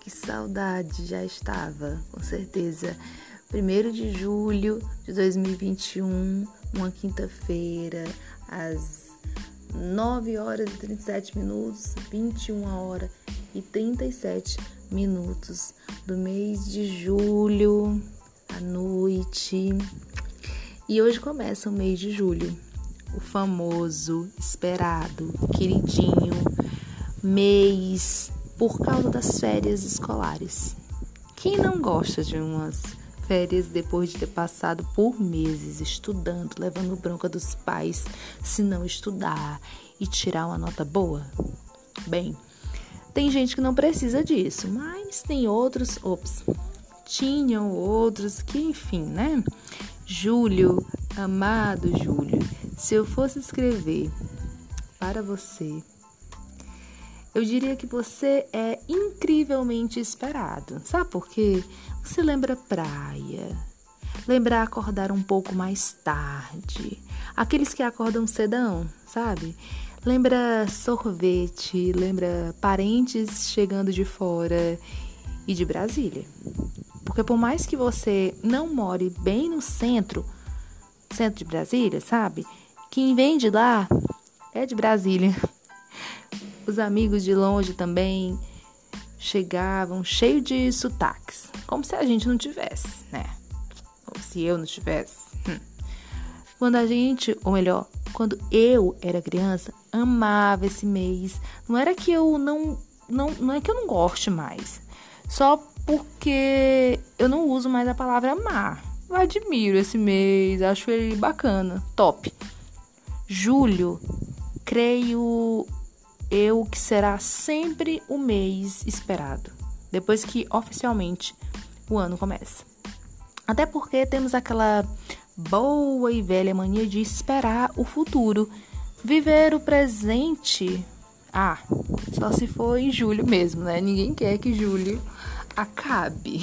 que saudade já estava, com certeza. 1 de julho de 2021, uma quinta-feira, às 9 horas e 37 minutos, 21 horas e 37 minutos do mês de julho, à noite. E hoje começa o mês de julho, o famoso, esperado, queridinho mês por causa das férias escolares. Quem não gosta de umas férias depois de ter passado por meses estudando, levando bronca dos pais se não estudar e tirar uma nota boa? Bem, tem gente que não precisa disso, mas tem outros, ops, tinham outros que, enfim, né? Júlio, amado Júlio, se eu fosse escrever para você eu diria que você é incrivelmente esperado. Sabe por quê? Você lembra praia, lembra acordar um pouco mais tarde, aqueles que acordam cedão, sabe? Lembra sorvete, lembra parentes chegando de fora e de Brasília. Porque por mais que você não more bem no centro, centro de Brasília, sabe? Quem vem de lá é de Brasília. Os amigos de longe também chegavam cheio de sotaques, como se a gente não tivesse, né? Como se eu não tivesse. Hum. Quando a gente, ou melhor, quando eu era criança, amava esse mês. Não era que eu não, não, não é que eu não goste mais, só porque eu não uso mais a palavra amar. Eu admiro esse mês, acho ele bacana, top. Julho, creio eu que será sempre o mês esperado, depois que oficialmente o ano começa. Até porque temos aquela boa e velha mania de esperar o futuro, viver o presente. Ah, só se for em julho mesmo, né? Ninguém quer que julho acabe.